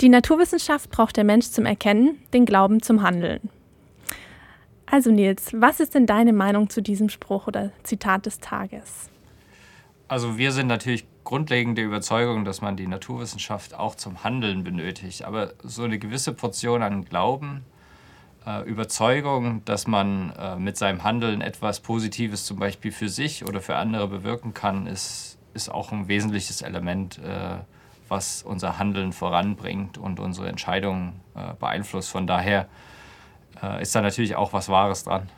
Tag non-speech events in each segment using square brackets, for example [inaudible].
Die Naturwissenschaft braucht der Mensch zum Erkennen, den Glauben zum Handeln. Also Nils, was ist denn deine Meinung zu diesem Spruch oder Zitat des Tages? Also wir sind natürlich grundlegend der Überzeugung, dass man die Naturwissenschaft auch zum Handeln benötigt. Aber so eine gewisse Portion an Glauben, äh, Überzeugung, dass man äh, mit seinem Handeln etwas Positives zum Beispiel für sich oder für andere bewirken kann, ist, ist auch ein wesentliches Element. Äh, was unser Handeln voranbringt und unsere Entscheidungen äh, beeinflusst. Von daher äh, ist da natürlich auch was Wahres dran.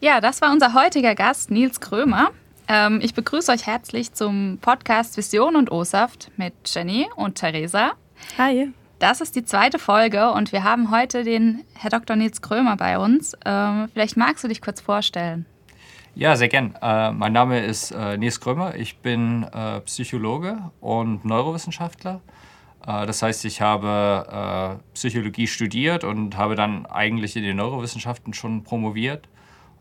Ja, das war unser heutiger Gast, Nils Krömer. Ähm, ich begrüße euch herzlich zum Podcast Vision und O-Saft mit Jenny und Theresa. Hi. Das ist die zweite Folge und wir haben heute den Herr Dr. Nils Krömer bei uns. Ähm, vielleicht magst du dich kurz vorstellen. Ja, sehr gern. Äh, mein Name ist äh, Nils Krömer. Ich bin äh, Psychologe und Neurowissenschaftler. Äh, das heißt, ich habe äh, Psychologie studiert und habe dann eigentlich in den Neurowissenschaften schon promoviert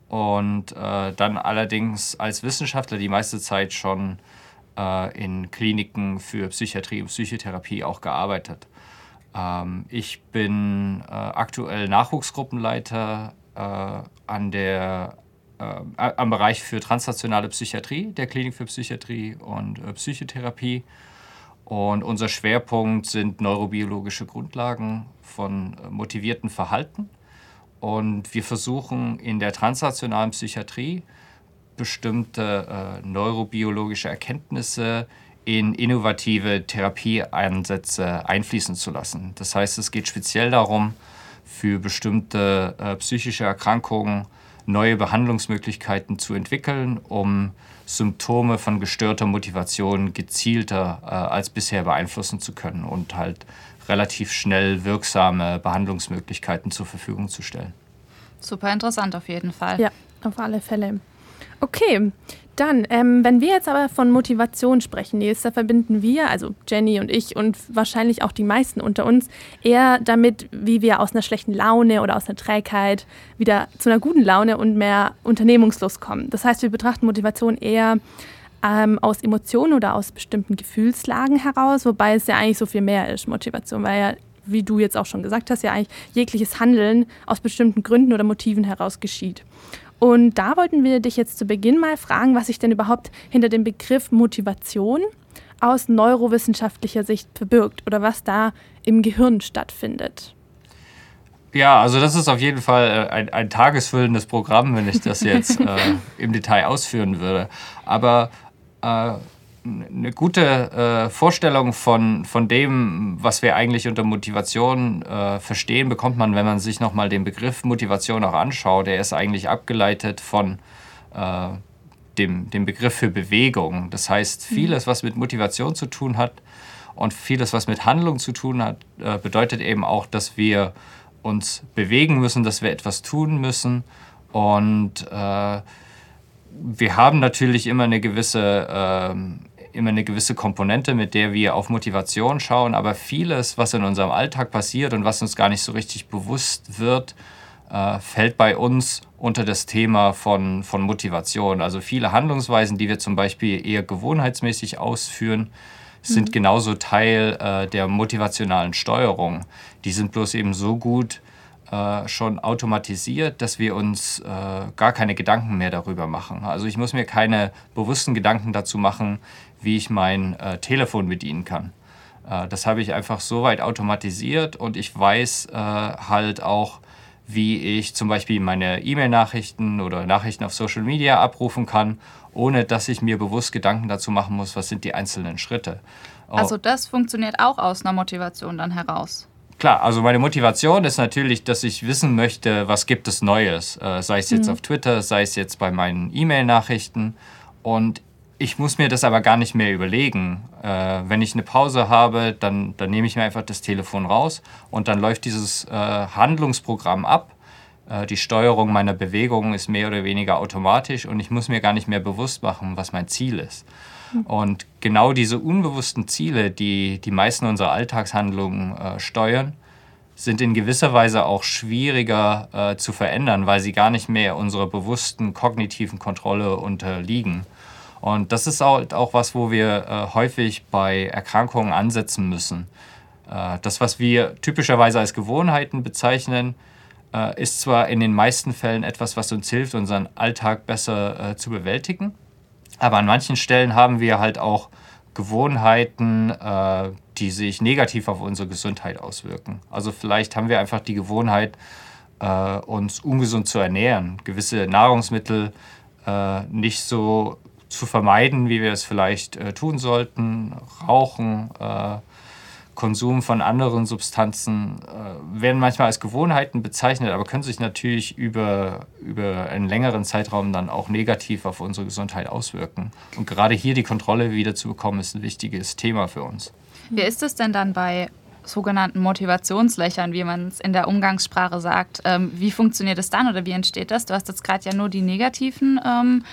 und äh, dann allerdings als Wissenschaftler die meiste Zeit schon in Kliniken für Psychiatrie und Psychotherapie auch gearbeitet. Ähm, ich bin aktuell Nachwuchsgruppenleiter an der äh, am Bereich für transnationale Psychiatrie, der Klinik für Psychiatrie und äh, Psychotherapie. Und unser Schwerpunkt sind neurobiologische Grundlagen von äh, motivierten Verhalten. Und wir versuchen in der transnationalen Psychiatrie bestimmte äh, neurobiologische Erkenntnisse in innovative Therapieansätze einfließen zu lassen. Das heißt, es geht speziell darum, für bestimmte äh, psychische Erkrankungen neue Behandlungsmöglichkeiten zu entwickeln, um Symptome von gestörter Motivation gezielter äh, als bisher beeinflussen zu können und halt relativ schnell wirksame Behandlungsmöglichkeiten zur Verfügung zu stellen. Super interessant auf jeden Fall. Ja, auf alle Fälle. Okay, dann, ähm, wenn wir jetzt aber von Motivation sprechen, da verbinden wir, also Jenny und ich und wahrscheinlich auch die meisten unter uns, eher damit, wie wir aus einer schlechten Laune oder aus einer Trägheit wieder zu einer guten Laune und mehr Unternehmungslust kommen. Das heißt, wir betrachten Motivation eher ähm, aus Emotionen oder aus bestimmten Gefühlslagen heraus, wobei es ja eigentlich so viel mehr ist, Motivation, weil ja wie du jetzt auch schon gesagt hast, ja eigentlich jegliches Handeln aus bestimmten Gründen oder Motiven heraus geschieht. Und da wollten wir dich jetzt zu Beginn mal fragen, was sich denn überhaupt hinter dem Begriff Motivation aus neurowissenschaftlicher Sicht verbirgt oder was da im Gehirn stattfindet. Ja, also das ist auf jeden Fall äh, ein, ein tagesfüllendes Programm, wenn ich das jetzt [laughs] äh, im Detail ausführen würde. Aber äh, eine gute äh, Vorstellung von, von dem, was wir eigentlich unter Motivation äh, verstehen, bekommt man, wenn man sich nochmal den Begriff Motivation auch anschaut. Der ist eigentlich abgeleitet von äh, dem, dem Begriff für Bewegung. Das heißt, mhm. vieles, was mit Motivation zu tun hat und vieles, was mit Handlung zu tun hat, äh, bedeutet eben auch, dass wir uns bewegen müssen, dass wir etwas tun müssen und äh, wir haben natürlich immer eine gewisse ähm, immer eine gewisse Komponente, mit der wir auf Motivation schauen, aber vieles, was in unserem Alltag passiert und was uns gar nicht so richtig bewusst wird, äh, fällt bei uns unter das Thema von, von Motivation. Also viele Handlungsweisen, die wir zum Beispiel eher gewohnheitsmäßig ausführen, sind mhm. genauso Teil äh, der motivationalen Steuerung. Die sind bloß eben so gut äh, schon automatisiert, dass wir uns äh, gar keine Gedanken mehr darüber machen. Also ich muss mir keine bewussten Gedanken dazu machen, wie ich mein äh, Telefon bedienen kann. Äh, das habe ich einfach so weit automatisiert und ich weiß äh, halt auch, wie ich zum Beispiel meine E-Mail-Nachrichten oder Nachrichten auf Social Media abrufen kann, ohne dass ich mir bewusst Gedanken dazu machen muss, was sind die einzelnen Schritte. Oh. Also das funktioniert auch aus einer Motivation dann heraus. Klar, also meine Motivation ist natürlich, dass ich wissen möchte, was gibt es Neues, äh, sei es jetzt mhm. auf Twitter, sei es jetzt bei meinen E-Mail-Nachrichten. Und ich muss mir das aber gar nicht mehr überlegen. Äh, wenn ich eine Pause habe, dann, dann nehme ich mir einfach das Telefon raus und dann läuft dieses äh, Handlungsprogramm ab. Äh, die Steuerung meiner Bewegungen ist mehr oder weniger automatisch und ich muss mir gar nicht mehr bewusst machen, was mein Ziel ist. Und genau diese unbewussten Ziele, die die meisten unserer Alltagshandlungen äh, steuern, sind in gewisser Weise auch schwieriger äh, zu verändern, weil sie gar nicht mehr unserer bewussten kognitiven Kontrolle unterliegen. Und das ist halt auch was, wo wir äh, häufig bei Erkrankungen ansetzen müssen. Äh, das, was wir typischerweise als Gewohnheiten bezeichnen, äh, ist zwar in den meisten Fällen etwas, was uns hilft, unseren Alltag besser äh, zu bewältigen, aber an manchen Stellen haben wir halt auch Gewohnheiten, die sich negativ auf unsere Gesundheit auswirken. Also vielleicht haben wir einfach die Gewohnheit, uns ungesund zu ernähren, gewisse Nahrungsmittel nicht so zu vermeiden, wie wir es vielleicht tun sollten, rauchen, Konsum von anderen Substanzen äh, werden manchmal als Gewohnheiten bezeichnet, aber können sich natürlich über, über einen längeren Zeitraum dann auch negativ auf unsere Gesundheit auswirken. Und gerade hier die Kontrolle wieder zu bekommen, ist ein wichtiges Thema für uns. Wie ist es denn dann bei sogenannten Motivationslöchern, wie man es in der Umgangssprache sagt. Ähm, wie funktioniert es dann oder wie entsteht das? Du hast jetzt gerade ja nur die negativen ähm,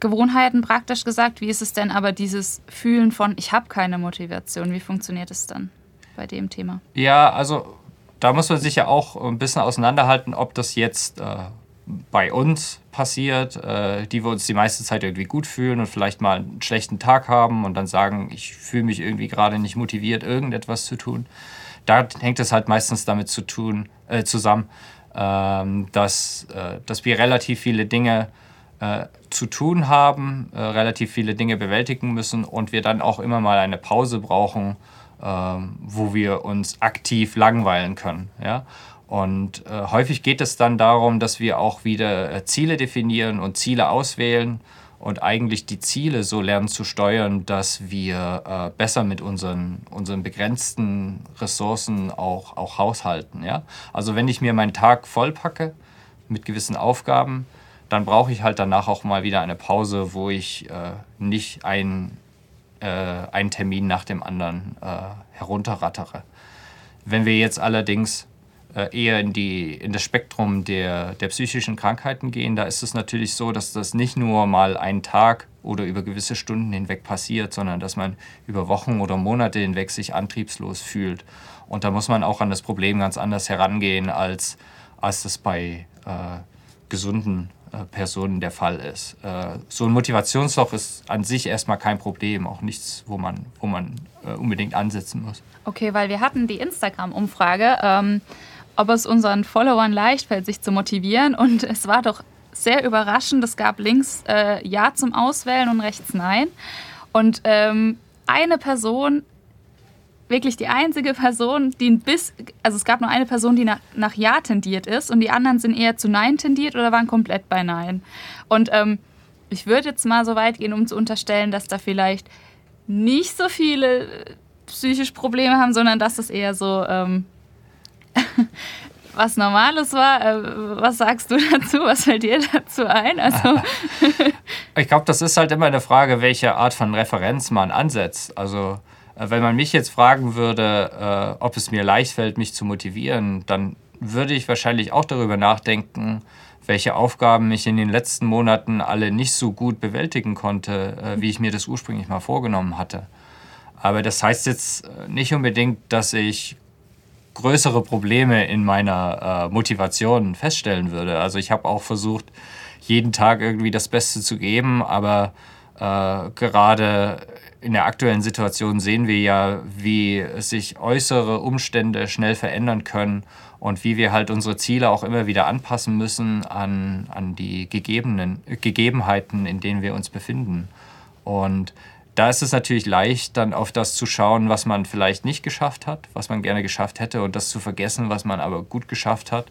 Gewohnheiten praktisch gesagt. Wie ist es denn aber dieses Fühlen von, ich habe keine Motivation? Wie funktioniert es dann bei dem Thema? Ja, also da muss man sich ja auch ein bisschen auseinanderhalten, ob das jetzt äh, bei uns passiert, äh, die wir uns die meiste Zeit irgendwie gut fühlen und vielleicht mal einen schlechten Tag haben und dann sagen, ich fühle mich irgendwie gerade nicht motiviert, irgendetwas zu tun. Da hängt es halt meistens damit zu tun, äh, zusammen, ähm, dass, äh, dass wir relativ viele Dinge äh, zu tun haben, äh, relativ viele Dinge bewältigen müssen und wir dann auch immer mal eine Pause brauchen, ähm, wo wir uns aktiv langweilen können. Ja? Und äh, häufig geht es dann darum, dass wir auch wieder äh, Ziele definieren und Ziele auswählen und eigentlich die Ziele so lernen zu steuern, dass wir äh, besser mit unseren, unseren begrenzten Ressourcen auch, auch haushalten. Ja? Also wenn ich mir meinen Tag vollpacke mit gewissen Aufgaben, dann brauche ich halt danach auch mal wieder eine Pause, wo ich äh, nicht ein, äh, einen Termin nach dem anderen äh, herunterrattere. Wenn wir jetzt allerdings äh, eher in, die, in das Spektrum der, der psychischen Krankheiten gehen, da ist es natürlich so, dass das nicht nur mal einen Tag oder über gewisse Stunden hinweg passiert, sondern dass man über Wochen oder Monate hinweg sich antriebslos fühlt. Und da muss man auch an das Problem ganz anders herangehen, als, als das bei äh, gesunden Personen der Fall ist. Äh, so ein Motivationsloch ist an sich erstmal kein Problem, auch nichts, wo man, wo man äh, unbedingt ansetzen muss. Okay, weil wir hatten die Instagram-Umfrage. Ähm ob es unseren Followern leicht fällt, sich zu motivieren. Und es war doch sehr überraschend. Es gab links äh, Ja zum Auswählen und rechts Nein. Und ähm, eine Person, wirklich die einzige Person, die ein bisschen, also es gab nur eine Person, die nach, nach Ja tendiert ist und die anderen sind eher zu Nein tendiert oder waren komplett bei Nein. Und ähm, ich würde jetzt mal so weit gehen, um zu unterstellen, dass da vielleicht nicht so viele psychische Probleme haben, sondern dass es eher so ähm, [laughs] was Normales war. Äh, was sagst du [laughs] dazu? Was fällt dir dazu ein? Also [laughs] ich glaube, das ist halt immer eine Frage, welche Art von Referenz man ansetzt. Also äh, wenn man mich jetzt fragen würde, äh, ob es mir leicht fällt, mich zu motivieren, dann würde ich wahrscheinlich auch darüber nachdenken, welche Aufgaben ich in den letzten Monaten alle nicht so gut bewältigen konnte, wie ich mir das ursprünglich mal vorgenommen hatte. Aber das heißt jetzt nicht unbedingt, dass ich größere Probleme in meiner äh, Motivation feststellen würde. Also ich habe auch versucht, jeden Tag irgendwie das Beste zu geben, aber äh, gerade in der aktuellen Situation sehen wir ja, wie sich äußere Umstände schnell verändern können und wie wir halt unsere Ziele auch immer wieder anpassen müssen an, an die gegebenen, Gegebenheiten, in denen wir uns befinden. Und da ist es natürlich leicht, dann auf das zu schauen, was man vielleicht nicht geschafft hat, was man gerne geschafft hätte und das zu vergessen, was man aber gut geschafft hat.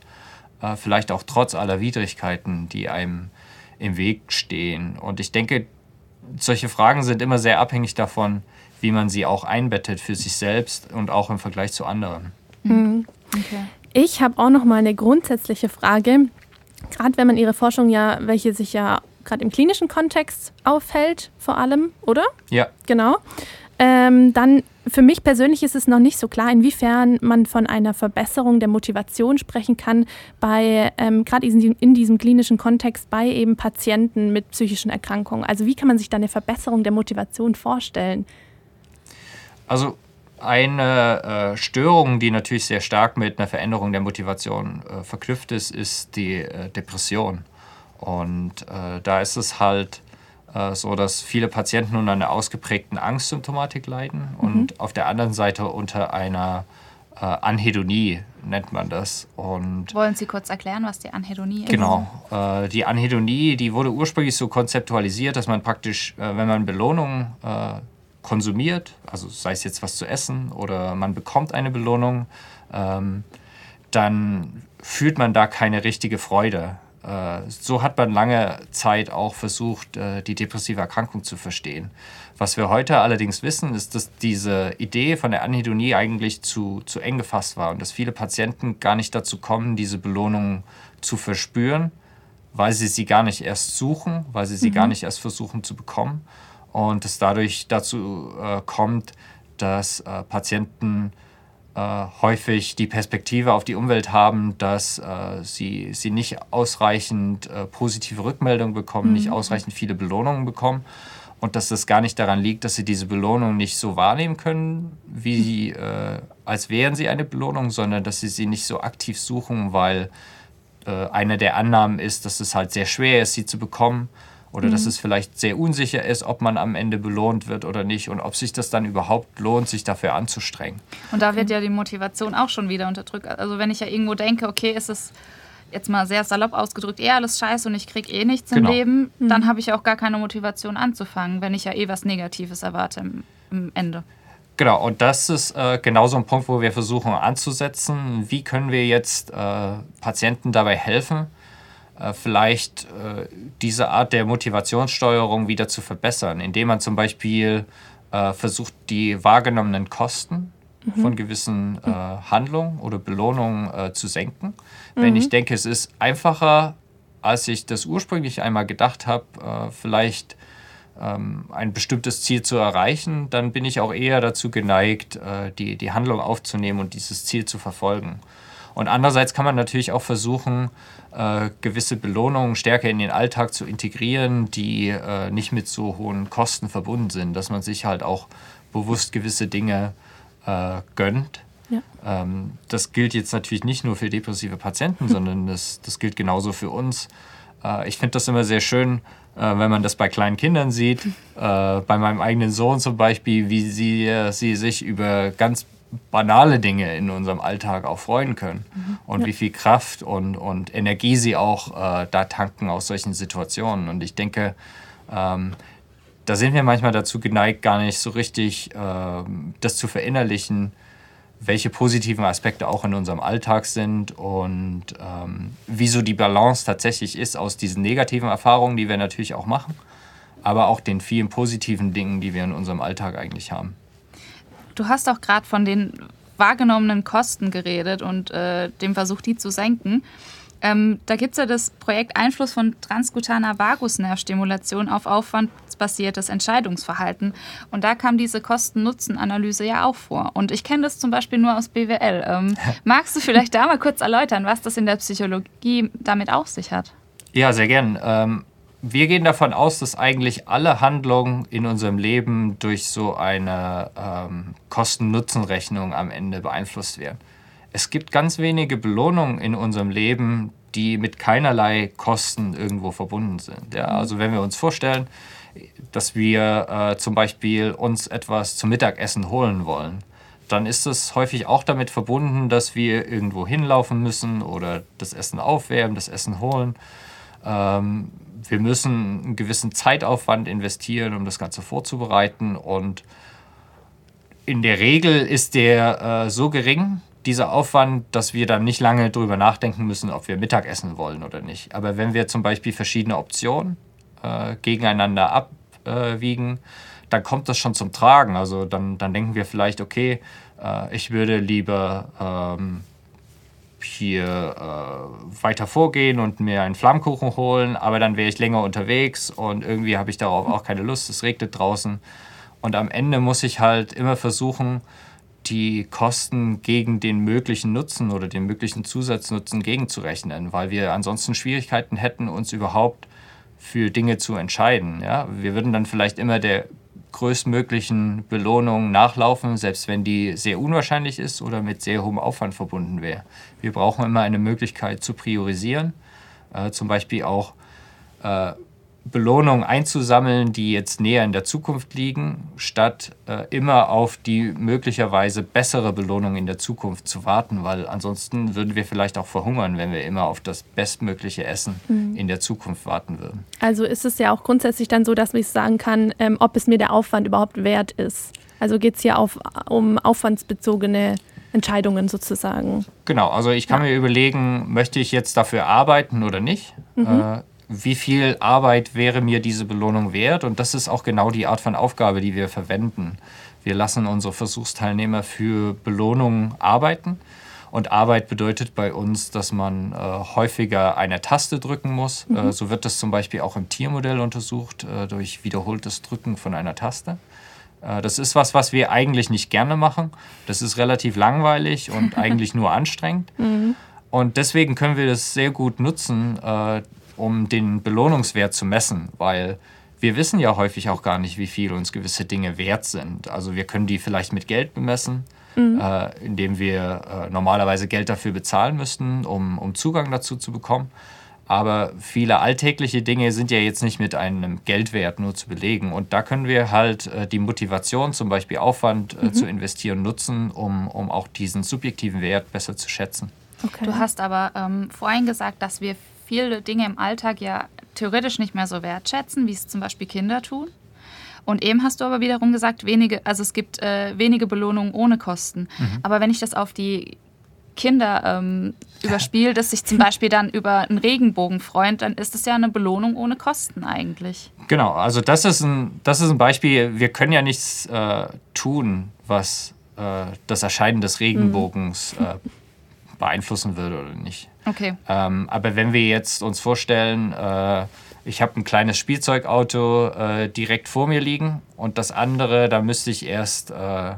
Äh, vielleicht auch trotz aller Widrigkeiten, die einem im Weg stehen. Und ich denke, solche Fragen sind immer sehr abhängig davon, wie man sie auch einbettet für sich selbst und auch im Vergleich zu anderen. Mhm. Okay. Ich habe auch noch mal eine grundsätzliche Frage. Gerade wenn man Ihre Forschung ja, welche sich ja gerade im klinischen Kontext auffällt, vor allem, oder? Ja. Genau. Ähm, dann für mich persönlich ist es noch nicht so klar, inwiefern man von einer Verbesserung der Motivation sprechen kann, bei ähm, gerade in, diesem klinischen Kontext bei eben Patienten mit psychischen Erkrankungen. Also wie kann man sich da eine Verbesserung der Motivation vorstellen? Also eine äh, Störung, die natürlich sehr stark mit einer Veränderung der Motivation äh, verknüpft ist, ist die äh, Depression. Und äh, da ist es halt so dass viele Patienten unter einer ausgeprägten Angstsymptomatik leiden mhm. und auf der anderen Seite unter einer äh, Anhedonie nennt man das. Und Wollen Sie kurz erklären, was die Anhedonie ist? Genau. Äh, die Anhedonie, die wurde ursprünglich so konzeptualisiert, dass man praktisch, äh, wenn man Belohnung äh, konsumiert, also sei es jetzt was zu essen oder man bekommt eine Belohnung, ähm, dann fühlt man da keine richtige Freude. Äh, so hat man lange Zeit auch versucht, äh, die depressive Erkrankung zu verstehen. Was wir heute allerdings wissen, ist, dass diese Idee von der Anhedonie eigentlich zu, zu eng gefasst war und dass viele Patienten gar nicht dazu kommen, diese Belohnung zu verspüren, weil sie sie gar nicht erst suchen, weil sie sie mhm. gar nicht erst versuchen zu bekommen und es dadurch dazu äh, kommt, dass Patienten häufig die Perspektive auf die Umwelt haben, dass äh, sie, sie nicht ausreichend äh, positive Rückmeldungen bekommen, mhm. nicht ausreichend viele Belohnungen bekommen und dass das gar nicht daran liegt, dass sie diese Belohnung nicht so wahrnehmen können, wie äh, als wären sie eine Belohnung, sondern dass sie sie nicht so aktiv suchen, weil äh, eine der Annahmen ist, dass es halt sehr schwer ist, sie zu bekommen oder mhm. dass es vielleicht sehr unsicher ist, ob man am Ende belohnt wird oder nicht und ob sich das dann überhaupt lohnt, sich dafür anzustrengen. Und da wird ja die Motivation auch schon wieder unterdrückt. Also wenn ich ja irgendwo denke, okay, ist es jetzt mal sehr salopp ausgedrückt, eh alles scheiße und ich kriege eh nichts genau. im Leben, mhm. dann habe ich auch gar keine Motivation anzufangen, wenn ich ja eh was Negatives erwarte im, im Ende. Genau, und das ist äh, genau so ein Punkt, wo wir versuchen anzusetzen. Wie können wir jetzt äh, Patienten dabei helfen, äh, vielleicht äh, diese Art der Motivationssteuerung wieder zu verbessern, indem man zum Beispiel äh, versucht, die wahrgenommenen Kosten mhm. von gewissen äh, Handlungen oder Belohnungen äh, zu senken. Mhm. Wenn ich denke, es ist einfacher, als ich das ursprünglich einmal gedacht habe, äh, vielleicht ähm, ein bestimmtes Ziel zu erreichen, dann bin ich auch eher dazu geneigt, die, die Handlung aufzunehmen und dieses Ziel zu verfolgen. Und andererseits kann man natürlich auch versuchen, äh, gewisse Belohnungen stärker in den Alltag zu integrieren, die äh, nicht mit so hohen Kosten verbunden sind, dass man sich halt auch bewusst gewisse Dinge äh, gönnt. Ja. Ähm, das gilt jetzt natürlich nicht nur für depressive Patienten, [laughs] sondern das, das gilt genauso für uns. Äh, ich finde das immer sehr schön, äh, wenn man das bei kleinen Kindern sieht. [laughs] Äh, bei meinem eigenen Sohn zum Beispiel, wie sie, sie sich über ganz banale Dinge in unserem Alltag auch freuen können mhm. und ja. wie viel Kraft und, und Energie sie auch äh, da tanken aus solchen Situationen. Und ich denke, ähm, da sind wir manchmal dazu geneigt, gar nicht so richtig äh, das zu verinnerlichen, welche positiven Aspekte auch in unserem Alltag sind und ähm, wieso die Balance tatsächlich ist aus diesen negativen Erfahrungen, die wir natürlich auch machen, aber auch den vielen positiven Dingen, die wir in unserem Alltag eigentlich haben. Du hast auch gerade von den wahrgenommenen Kosten geredet und äh, dem Versuch, die zu senken. Ähm, da gibt es ja das Projekt Einfluss von transkutaner Vagusnervstimulation auf aufwandsbasiertes Entscheidungsverhalten. Und da kam diese Kosten-Nutzen-Analyse ja auch vor. Und ich kenne das zum Beispiel nur aus BWL. Ähm, [laughs] magst du vielleicht da mal kurz erläutern, was das in der Psychologie damit auf sich hat? Ja, sehr gern. Ähm, wir gehen davon aus, dass eigentlich alle Handlungen in unserem Leben durch so eine ähm, Kosten-Nutzen-Rechnung am Ende beeinflusst werden. Es gibt ganz wenige Belohnungen in unserem Leben, die mit keinerlei Kosten irgendwo verbunden sind. Ja, mhm. also wenn wir uns vorstellen, dass wir äh, zum Beispiel uns etwas zum Mittagessen holen wollen, dann ist es häufig auch damit verbunden, dass wir irgendwo hinlaufen müssen oder das Essen aufwärmen, das Essen holen. Ähm, wir müssen einen gewissen Zeitaufwand investieren, um das Ganze vorzubereiten. Und in der Regel ist der äh, so gering, dieser Aufwand, dass wir dann nicht lange darüber nachdenken müssen, ob wir Mittagessen wollen oder nicht. Aber wenn wir zum Beispiel verschiedene Optionen äh, gegeneinander abwiegen, dann kommt das schon zum Tragen. Also dann, dann denken wir vielleicht, okay, äh, ich würde lieber ähm, hier äh, weiter vorgehen und mir einen Flammkuchen holen, aber dann wäre ich länger unterwegs und irgendwie habe ich darauf auch keine Lust, es regnet draußen. Und am Ende muss ich halt immer versuchen, die Kosten gegen den möglichen Nutzen oder den möglichen Zusatznutzen gegenzurechnen, weil wir ansonsten Schwierigkeiten hätten, uns überhaupt für Dinge zu entscheiden. Ja? Wir würden dann vielleicht immer der größtmöglichen Belohnung nachlaufen, selbst wenn die sehr unwahrscheinlich ist oder mit sehr hohem Aufwand verbunden wäre. Wir brauchen immer eine Möglichkeit zu priorisieren, äh, zum Beispiel auch äh, Belohnungen einzusammeln, die jetzt näher in der Zukunft liegen, statt äh, immer auf die möglicherweise bessere Belohnung in der Zukunft zu warten, weil ansonsten würden wir vielleicht auch verhungern, wenn wir immer auf das bestmögliche Essen mhm. in der Zukunft warten würden. Also ist es ja auch grundsätzlich dann so, dass ich sagen kann, ähm, ob es mir der Aufwand überhaupt wert ist. Also geht es hier auf, um aufwandsbezogene Entscheidungen sozusagen. Genau, also ich kann ja. mir überlegen, möchte ich jetzt dafür arbeiten oder nicht? Mhm. Äh, wie viel Arbeit wäre mir diese Belohnung wert? Und das ist auch genau die Art von Aufgabe, die wir verwenden. Wir lassen unsere Versuchsteilnehmer für Belohnungen arbeiten. Und Arbeit bedeutet bei uns, dass man äh, häufiger eine Taste drücken muss. Mhm. Äh, so wird das zum Beispiel auch im Tiermodell untersucht, äh, durch wiederholtes Drücken von einer Taste. Äh, das ist was, was wir eigentlich nicht gerne machen. Das ist relativ langweilig und [laughs] eigentlich nur anstrengend. Mhm. Und deswegen können wir das sehr gut nutzen, äh, um den Belohnungswert zu messen, weil wir wissen ja häufig auch gar nicht, wie viel uns gewisse Dinge wert sind. Also wir können die vielleicht mit Geld bemessen, mhm. äh, indem wir äh, normalerweise Geld dafür bezahlen müssten, um, um Zugang dazu zu bekommen. Aber viele alltägliche Dinge sind ja jetzt nicht mit einem Geldwert nur zu belegen. Und da können wir halt äh, die Motivation, zum Beispiel Aufwand äh, mhm. zu investieren, nutzen, um, um auch diesen subjektiven Wert besser zu schätzen. Okay. Du hast aber ähm, vorhin gesagt, dass wir viele Dinge im Alltag ja theoretisch nicht mehr so wertschätzen, wie es zum Beispiel Kinder tun. Und eben hast du aber wiederum gesagt, wenige, also es gibt äh, wenige Belohnungen ohne Kosten. Mhm. Aber wenn ich das auf die Kinder ähm, überspiele, dass sich zum Beispiel dann über einen Regenbogen freut, dann ist das ja eine Belohnung ohne Kosten eigentlich. Genau, also das ist ein, das ist ein Beispiel. Wir können ja nichts äh, tun, was äh, das Erscheinen des Regenbogens mhm. Beeinflussen würde oder nicht. Okay. Ähm, aber wenn wir jetzt uns vorstellen, äh, ich habe ein kleines Spielzeugauto äh, direkt vor mir liegen und das andere, da müsste ich erst äh,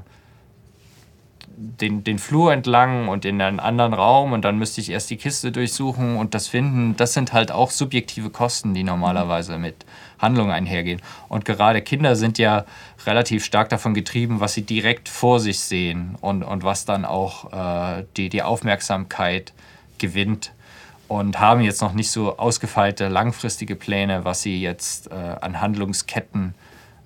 den, den Flur entlang und in einen anderen Raum und dann müsste ich erst die Kiste durchsuchen und das finden. Das sind halt auch subjektive Kosten, die normalerweise mit Handlungen einhergehen. Und gerade Kinder sind ja relativ stark davon getrieben, was sie direkt vor sich sehen und, und was dann auch äh, die, die Aufmerksamkeit gewinnt und haben jetzt noch nicht so ausgefeilte langfristige Pläne, was sie jetzt äh, an Handlungsketten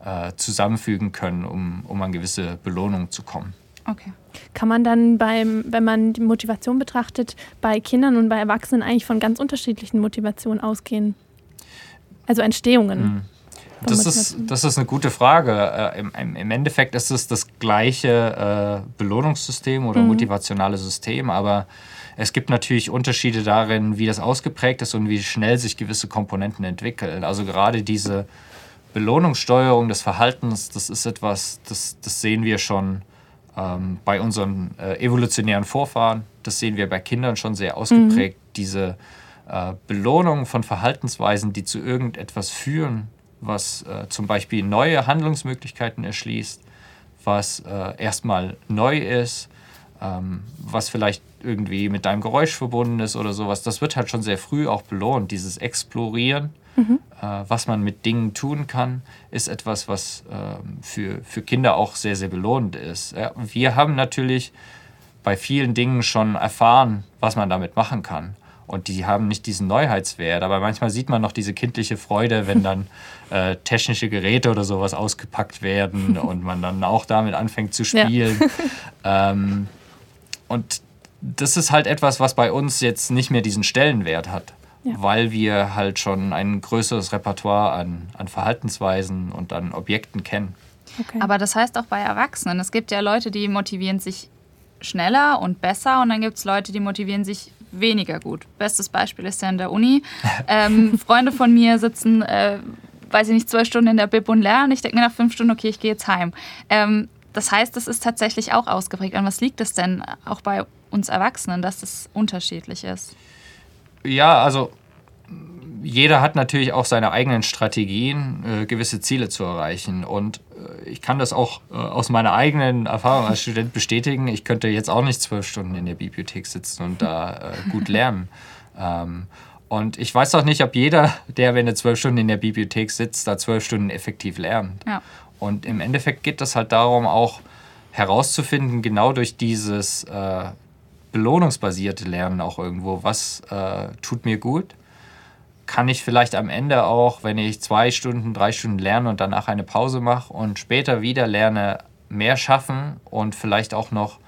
äh, zusammenfügen können, um, um an gewisse Belohnungen zu kommen. Okay. Kann man dann beim, wenn man die Motivation betrachtet, bei Kindern und bei Erwachsenen eigentlich von ganz unterschiedlichen Motivationen ausgehen? Also Entstehungen. Mhm. Das ist, das ist eine gute Frage. Äh, im, Im Endeffekt ist es das gleiche äh, Belohnungssystem oder mhm. motivationale System, aber es gibt natürlich Unterschiede darin, wie das ausgeprägt ist und wie schnell sich gewisse Komponenten entwickeln. Also gerade diese Belohnungssteuerung des Verhaltens, das ist etwas, das, das sehen wir schon ähm, bei unseren äh, evolutionären Vorfahren. Das sehen wir bei Kindern schon sehr ausgeprägt. Mhm. Diese äh, Belohnung von Verhaltensweisen, die zu irgendetwas führen, was äh, zum Beispiel neue Handlungsmöglichkeiten erschließt, was äh, erstmal neu ist, ähm, was vielleicht irgendwie mit deinem Geräusch verbunden ist oder sowas, das wird halt schon sehr früh auch belohnt. Dieses Explorieren, mhm. äh, was man mit Dingen tun kann, ist etwas, was äh, für, für Kinder auch sehr, sehr belohnend ist. Ja, wir haben natürlich bei vielen Dingen schon erfahren, was man damit machen kann. Und die haben nicht diesen Neuheitswert. Aber manchmal sieht man noch diese kindliche Freude, wenn [laughs] dann äh, technische Geräte oder sowas ausgepackt werden [laughs] und man dann auch damit anfängt zu spielen. Ja. [laughs] ähm, und das ist halt etwas, was bei uns jetzt nicht mehr diesen Stellenwert hat. Ja. weil wir halt schon ein größeres Repertoire an, an Verhaltensweisen und an Objekten kennen. Okay. Aber das heißt auch bei Erwachsenen. Es gibt ja Leute, die motivieren sich schneller und besser und dann gibt es Leute, die motivieren sich weniger gut. Bestes Beispiel ist ja in der Uni. [laughs] Ähm, Freunde von mir sitzen, äh, weiß ich nicht, zwölf Stunden in der Bib und lernen. Ich denke mir nach fünf Stunden, okay, ich gehe jetzt heim. Ähm, das heißt, das ist tatsächlich auch ausgeprägt. An was liegt es denn auch bei uns Erwachsenen, dass es unterschiedlich ist? Ja, also jeder hat natürlich auch seine eigenen Strategien, äh, gewisse Ziele zu erreichen. Und äh, ich kann das auch äh, aus meiner eigenen Erfahrung als Student [laughs] bestätigen. Ich könnte jetzt auch nicht zwölf Stunden in der Bibliothek sitzen und da äh, gut lernen. [laughs] Ähm, und ich weiß auch nicht, ob jeder, der, wenn er zwölf Stunden in der Bibliothek sitzt, da zwölf Stunden effektiv lernt. Ja. Und im Endeffekt geht es halt darum, auch herauszufinden, genau durch dieses äh, belohnungsbasierte Lernen auch irgendwo, was äh, tut mir gut, kann ich vielleicht am Ende auch, wenn ich zwei Stunden, drei Stunden lerne und danach eine Pause mache und später wieder lerne, mehr schaffen und vielleicht auch noch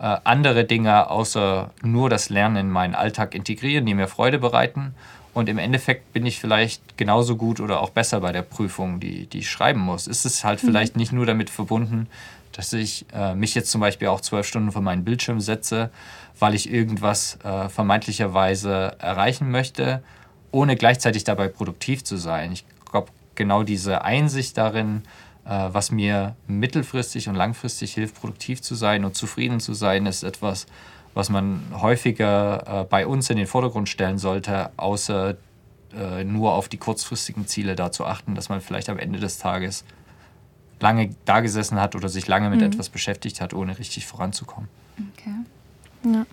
äh, andere Dinge außer nur das Lernen in meinen Alltag integrieren, die mir Freude bereiten. Und im Endeffekt bin ich vielleicht genauso gut oder auch besser bei der Prüfung, die, die ich schreiben muss. Ist es halt mhm. vielleicht nicht nur damit verbunden, dass ich äh, mich jetzt zum Beispiel auch zwölf Stunden vor meinen Bildschirm setze, weil ich irgendwas äh, vermeintlicherweise erreichen möchte, ohne gleichzeitig dabei produktiv zu sein. Ich glaube, genau diese Einsicht darin, äh, was mir mittelfristig und langfristig hilft, produktiv zu sein und zufrieden zu sein, ist etwas, was man häufiger äh, bei uns in den Vordergrund stellen sollte, außer äh, nur auf die kurzfristigen Ziele da zu achten, dass man vielleicht am Ende des Tages lange da gesessen hat oder sich lange mit mhm. etwas beschäftigt hat, ohne richtig voranzukommen. Okay. Ja.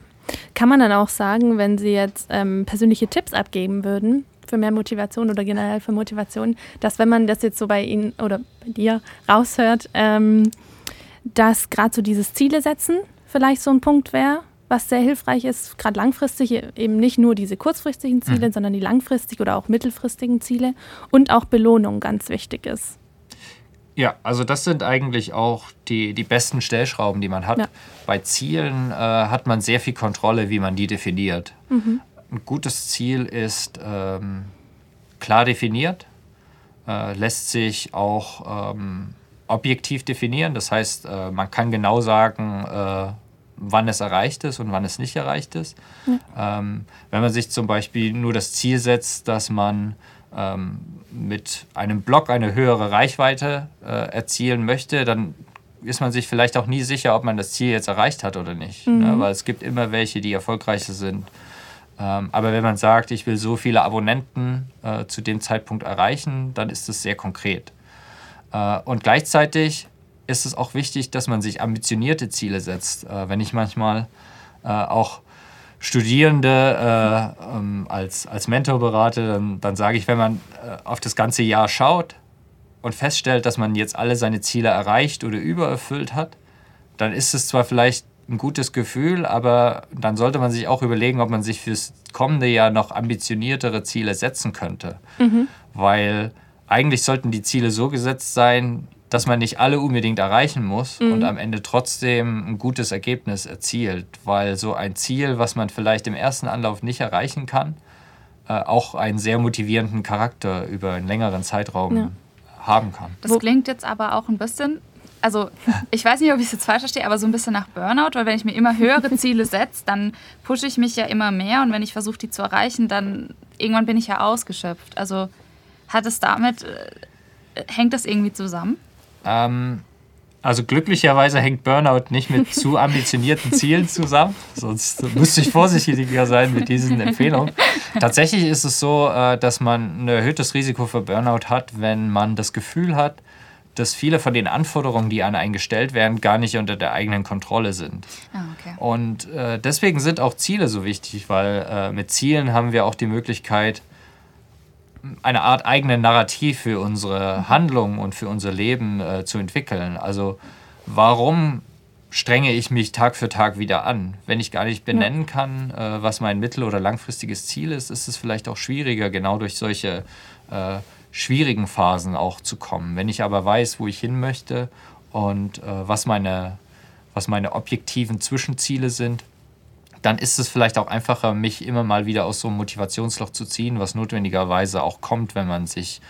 Kann man dann auch sagen, wenn Sie jetzt ähm, persönliche Tipps abgeben würden für mehr Motivation oder generell für Motivation, dass wenn man das jetzt so bei Ihnen oder bei dir raushört, ähm, dass gerade so dieses Ziele setzen vielleicht so ein Punkt wäre, was sehr hilfreich ist, gerade langfristig, eben nicht nur diese kurzfristigen Ziele, mhm. sondern die langfristigen oder auch mittelfristigen Ziele und auch Belohnung ganz wichtig ist. Ja, also das sind eigentlich auch die, die besten Stellschrauben, die man hat. Ja. Bei Zielen äh, hat man sehr viel Kontrolle, wie man die definiert. Mhm. Ein gutes Ziel ist ähm, klar definiert, äh, lässt sich auch ähm, objektiv definieren. Das heißt, äh, man kann genau sagen, äh, wann es erreicht ist und wann es nicht erreicht ist. Ja. Ähm, wenn man sich zum Beispiel nur das Ziel setzt, dass man ähm, mit einem Blog eine höhere Reichweite äh, erzielen möchte, dann ist man sich vielleicht auch nie sicher, ob man das Ziel jetzt erreicht hat oder nicht. Ne? Mhm. Ne? Weil es gibt immer welche, die erfolgreicher sind. Ähm, aber wenn man sagt, ich will so viele Abonnenten äh, zu dem Zeitpunkt erreichen, dann ist es sehr konkret. Äh, und gleichzeitig ist es auch wichtig, dass man sich ambitionierte Ziele setzt. Äh, wenn ich manchmal äh, auch Studierende äh, ähm, als, als Mentor berate, dann, dann sage ich, wenn man äh, auf das ganze Jahr schaut und feststellt, dass man jetzt alle seine Ziele erreicht oder übererfüllt hat, dann ist es zwar vielleicht ein gutes Gefühl, aber dann sollte man sich auch überlegen, ob man sich fürs kommende Jahr noch ambitioniertere Ziele setzen könnte. Mhm. Weil eigentlich sollten die Ziele so gesetzt sein, dass man nicht alle unbedingt erreichen muss mhm. und am Ende trotzdem ein gutes Ergebnis erzielt, weil so ein Ziel, was man vielleicht im ersten Anlauf nicht erreichen kann, äh, auch einen sehr motivierenden Charakter über einen längeren Zeitraum ja. haben kann. Das klingt jetzt aber auch ein bisschen, also ich weiß nicht, ob ich es jetzt falsch verstehe, aber so ein bisschen nach Burnout, weil wenn ich mir immer höhere Ziele [laughs] setze, dann pushe ich mich ja immer mehr und wenn ich versuche, die zu erreichen, dann irgendwann bin ich ja ausgeschöpft. Also hat es damit, äh, hängt das irgendwie zusammen? Ähm, also glücklicherweise hängt Burnout nicht mit zu ambitionierten Zielen zusammen, sonst müsste ich vorsichtiger sein mit diesen Empfehlungen. Tatsächlich ist es so, äh, dass man ein erhöhtes Risiko für Burnout hat, wenn man das Gefühl hat, dass viele von den Anforderungen, die an einen gestellt werden, gar nicht unter der eigenen Kontrolle sind. Ah, okay. Und äh, deswegen sind auch Ziele so wichtig, weil äh, mit Zielen haben wir auch die Möglichkeit, eine Art eigenen Narrativ für unsere Handlungen und für unser Leben äh, zu entwickeln. Also warum strenge ich mich Tag für Tag wieder an? Wenn ich gar nicht benennen kann, äh, was mein mittel- oder langfristiges Ziel ist, ist es vielleicht auch schwieriger, genau durch solche äh, schwierigen Phasen auch zu kommen. Wenn ich aber weiß, wo ich hin möchte und äh, was, meine, was meine objektiven Zwischenziele sind, dann ist es vielleicht auch einfacher, mich immer mal wieder aus so einem Motivationsloch zu ziehen, was notwendigerweise auch kommt, wenn man sich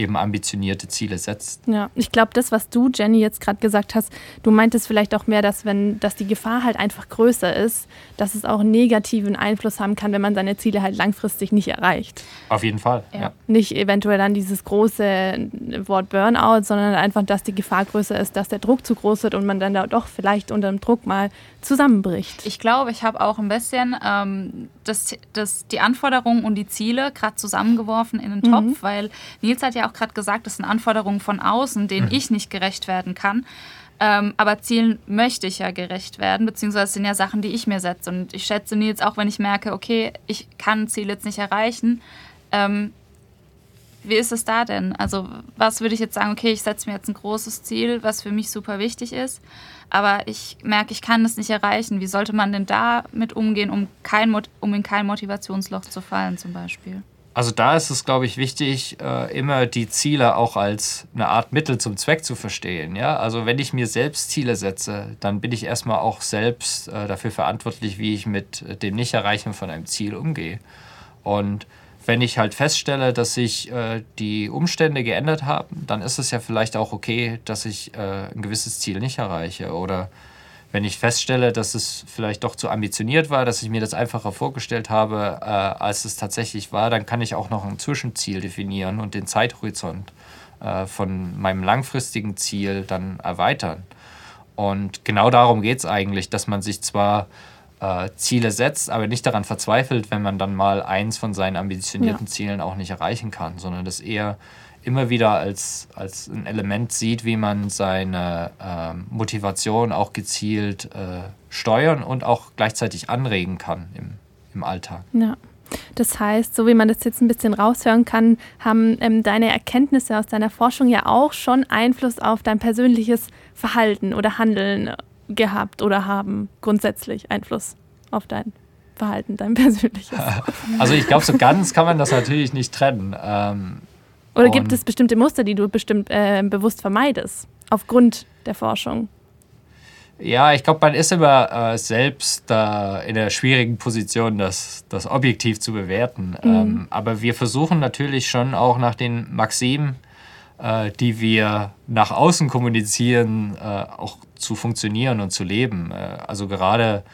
eben ambitionierte Ziele setzt. Ja, ich glaube, das, was du, Jenny, jetzt gerade gesagt hast, du meintest vielleicht auch mehr, dass wenn, dass die Gefahr halt einfach größer ist, dass es auch einen negativen Einfluss haben kann, wenn man seine Ziele halt langfristig nicht erreicht. Auf jeden Fall. Ja. ja. Nicht eventuell dann dieses große Wort Burnout, sondern einfach, dass die Gefahr größer ist, dass der Druck zu groß wird und man dann da doch vielleicht unter dem Druck mal zusammenbricht. Ich glaube, ich habe auch ein bisschen ähm, das, das, die Anforderungen und die Ziele gerade zusammengeworfen in den Topf, mhm. weil Nils hat ja auch gerade gesagt, das sind Anforderungen von außen, denen mhm. ich nicht gerecht werden kann. Ähm, aber Zielen möchte ich ja gerecht werden, beziehungsweise sind ja Sachen, die ich mir setze. Und ich schätze Nils auch, wenn ich merke, okay, ich kann ein Ziel jetzt nicht erreichen. Ähm, wie ist es da denn? Also, was würde ich jetzt sagen, okay, ich setze mir jetzt ein großes Ziel, was für mich super wichtig ist, aber ich merke, ich kann es nicht erreichen. Wie sollte man denn damit umgehen, um, kein, um in kein Motivationsloch zu fallen, zum Beispiel? Also da ist es, glaube ich, wichtig, äh, immer die Ziele auch als eine Art Mittel zum Zweck zu verstehen. Ja? Also wenn ich mir selbst Ziele setze, dann bin ich erstmal auch selbst äh, dafür verantwortlich, wie ich mit dem Nicht-Erreichen von einem Ziel umgehe. Und wenn ich halt feststelle, dass sich äh, die Umstände geändert haben, dann ist es ja vielleicht auch okay, dass ich äh, ein gewisses Ziel nicht erreiche. Oder wenn ich feststelle, dass es vielleicht doch zu ambitioniert war, dass ich mir das einfacher vorgestellt habe, äh, als es tatsächlich war, dann kann ich auch noch ein Zwischenziel definieren und den Zeithorizont äh, von meinem langfristigen Ziel dann erweitern. Und genau darum geht es eigentlich, dass man sich zwar äh, Ziele setzt, aber nicht daran verzweifelt, wenn man dann mal eins von seinen ambitionierten ja. Zielen auch nicht erreichen kann, sondern das eher immer wieder als, als ein Element sieht, wie man seine äh, Motivation auch gezielt äh, steuern und auch gleichzeitig anregen kann im, im Alltag. Ja. Das heißt, so wie man das jetzt ein bisschen raushören kann, haben ähm, deine Erkenntnisse aus deiner Forschung ja auch schon Einfluss auf dein persönliches Verhalten oder Handeln gehabt oder haben grundsätzlich Einfluss auf dein Verhalten, dein [laughs] persönliches? Also ich glaube, so ganz kann man das natürlich nicht trennen. Ähm, oder gibt es bestimmte Muster, die du bestimmt äh, bewusst vermeidest, aufgrund der Forschung? Ja, ich glaube, man ist immer äh, selbst äh, in der schwierigen Position, das, das objektiv zu bewerten. Mhm. Ähm, aber wir versuchen natürlich schon auch nach den Maximen, äh, die wir nach außen kommunizieren, äh, auch zu funktionieren und zu leben. Äh, also gerade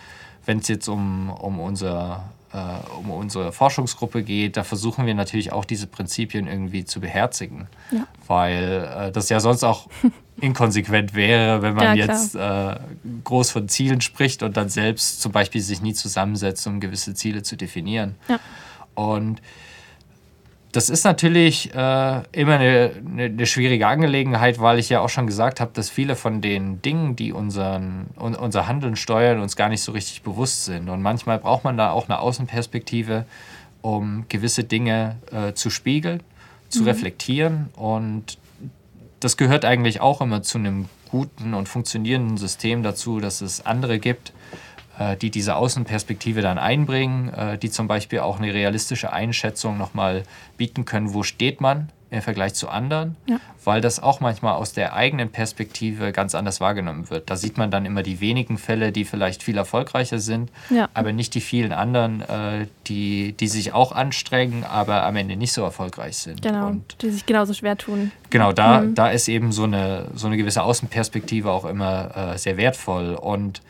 wenn es jetzt um, um, unser, äh, um unsere Forschungsgruppe geht, da versuchen wir natürlich auch diese Prinzipien irgendwie zu beherzigen. Ja. Weil äh, das ja sonst auch [laughs] inkonsequent wäre, wenn man ja, jetzt äh, groß von Zielen spricht und dann selbst zum Beispiel sich nie zusammensetzt, um gewisse Ziele zu definieren. Ja. Und das ist natürlich äh, immer eine, eine, schwierige Angelegenheit, weil ich ja auch schon gesagt habe, dass viele von den Dingen, die unseren, un, unser Handeln steuern, uns gar nicht so richtig bewusst sind. Und manchmal braucht man da auch eine Außenperspektive, um gewisse Dinge äh, zu spiegeln, zu mhm. reflektieren. Und das gehört eigentlich auch immer zu einem guten und funktionierenden System dazu, dass es andere gibt, die diese Außenperspektive dann einbringen, äh, die zum Beispiel auch eine realistische Einschätzung nochmal bieten können, wo steht man im Vergleich zu anderen, ja. weil das auch manchmal aus der eigenen Perspektive ganz anders wahrgenommen wird. Da sieht man dann immer die wenigen Fälle, die vielleicht viel erfolgreicher sind, ja. aber nicht die vielen anderen, äh, die, die sich auch anstrengen, aber am Ende nicht so erfolgreich sind. Genau, Und die sich genauso schwer tun. Genau, da, mhm. da ist eben so eine, so eine gewisse Außenperspektive auch immer äh, sehr wertvoll. Und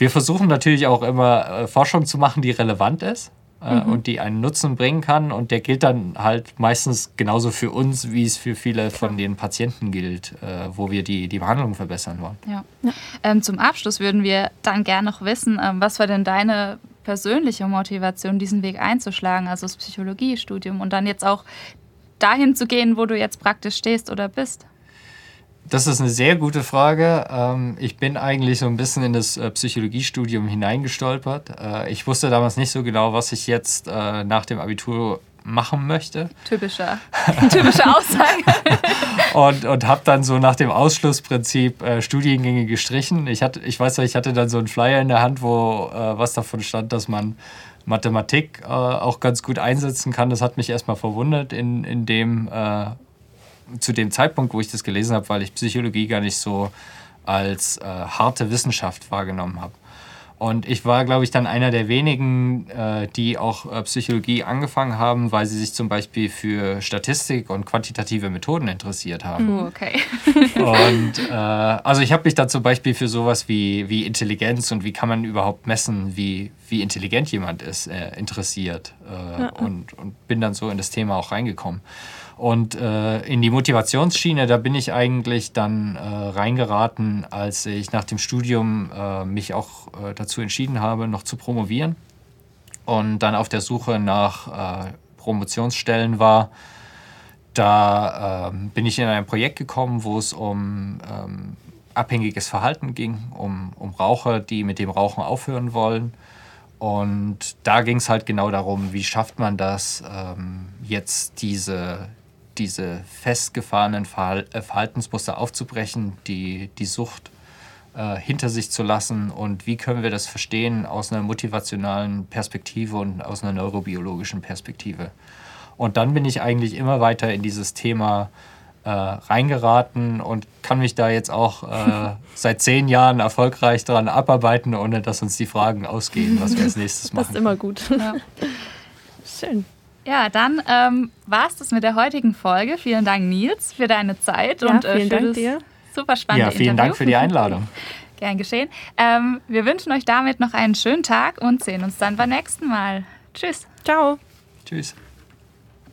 wir versuchen natürlich auch immer äh, Forschung zu machen, die relevant ist äh, mhm. und die einen Nutzen bringen kann. Und der gilt dann halt meistens genauso für uns, wie es für viele von den Patienten gilt, äh, wo wir die, die Behandlung verbessern wollen. Ja. ja. Ähm, zum Abschluss würden wir dann gerne noch wissen, ähm, was war denn deine persönliche Motivation, diesen Weg einzuschlagen, also das Psychologiestudium und dann jetzt auch dahin zu gehen, wo du jetzt praktisch stehst oder bist? Das ist eine sehr gute Frage. Ähm, ich bin eigentlich so ein bisschen in das äh, Psychologiestudium hineingestolpert. Äh, ich wusste damals nicht so genau, was ich jetzt äh, nach dem Abitur machen möchte. Typische, [laughs] typische Aussage. [laughs] und und habe dann so nach dem Ausschlussprinzip äh, Studiengänge gestrichen. Ich, hatte, ich weiß ja, ich hatte dann so einen Flyer in der Hand, wo äh, was davon stand, dass man Mathematik äh, auch ganz gut einsetzen kann. Das hat mich erstmal verwundert in, in dem zu dem Zeitpunkt, wo ich das gelesen habe, weil ich Psychologie gar nicht so als äh, harte Wissenschaft wahrgenommen habe. Und ich war, glaube ich, dann einer der wenigen, äh, die auch äh, Psychologie angefangen haben, weil sie sich zum Beispiel für Statistik und quantitative Methoden interessiert haben. Oh, okay. und äh, also ich habe mich dann zum Beispiel für sowas wie, wie Intelligenz und wie kann man überhaupt messen, wie, wie intelligent jemand ist, äh, interessiert. Äh, ja. und, und bin dann so in das Thema auch reingekommen. Und äh, in die Motivationsschiene, da bin ich eigentlich dann äh, reingeraten, als ich nach dem Studium äh, mich auch äh, dazu entschieden habe, noch zu promovieren. Und dann auf der Suche nach äh, Promotionsstellen war. Da ähm, bin ich in ein Projekt gekommen, wo es um ähm, abhängiges Verhalten ging, um, um Raucher, die mit dem Rauchen aufhören wollen. Und da ging es halt genau darum, wie schafft man das, ähm, jetzt diese, diese festgefahrenen äh, Verhaltensmuster aufzubrechen, die, die Sucht äh, hinter sich zu lassen und wie können wir das verstehen aus einer motivationalen Perspektive und aus einer neurobiologischen Perspektive. Und dann bin ich eigentlich immer weiter in dieses Thema äh, reingeraten und kann mich da jetzt auch äh, [laughs] seit zehn Jahren erfolgreich daran abarbeiten, ohne dass uns die Fragen ausgehen, was wir als [laughs] nächstes machen. Das ist immer gut. Ja. [laughs] Schön. Ja, dann ähm, war es das mit der heutigen Folge. Vielen Dank, Nils, für deine Zeit Ja, und äh, vielen für Dank das dir. super spannende Ja, vielen Interview. Dank für die Einladung. [laughs] Gern geschehen. Ähm, wir wünschen euch damit noch einen schönen Tag und sehen uns dann beim nächsten Mal. Tschüss. Ciao. Tschüss.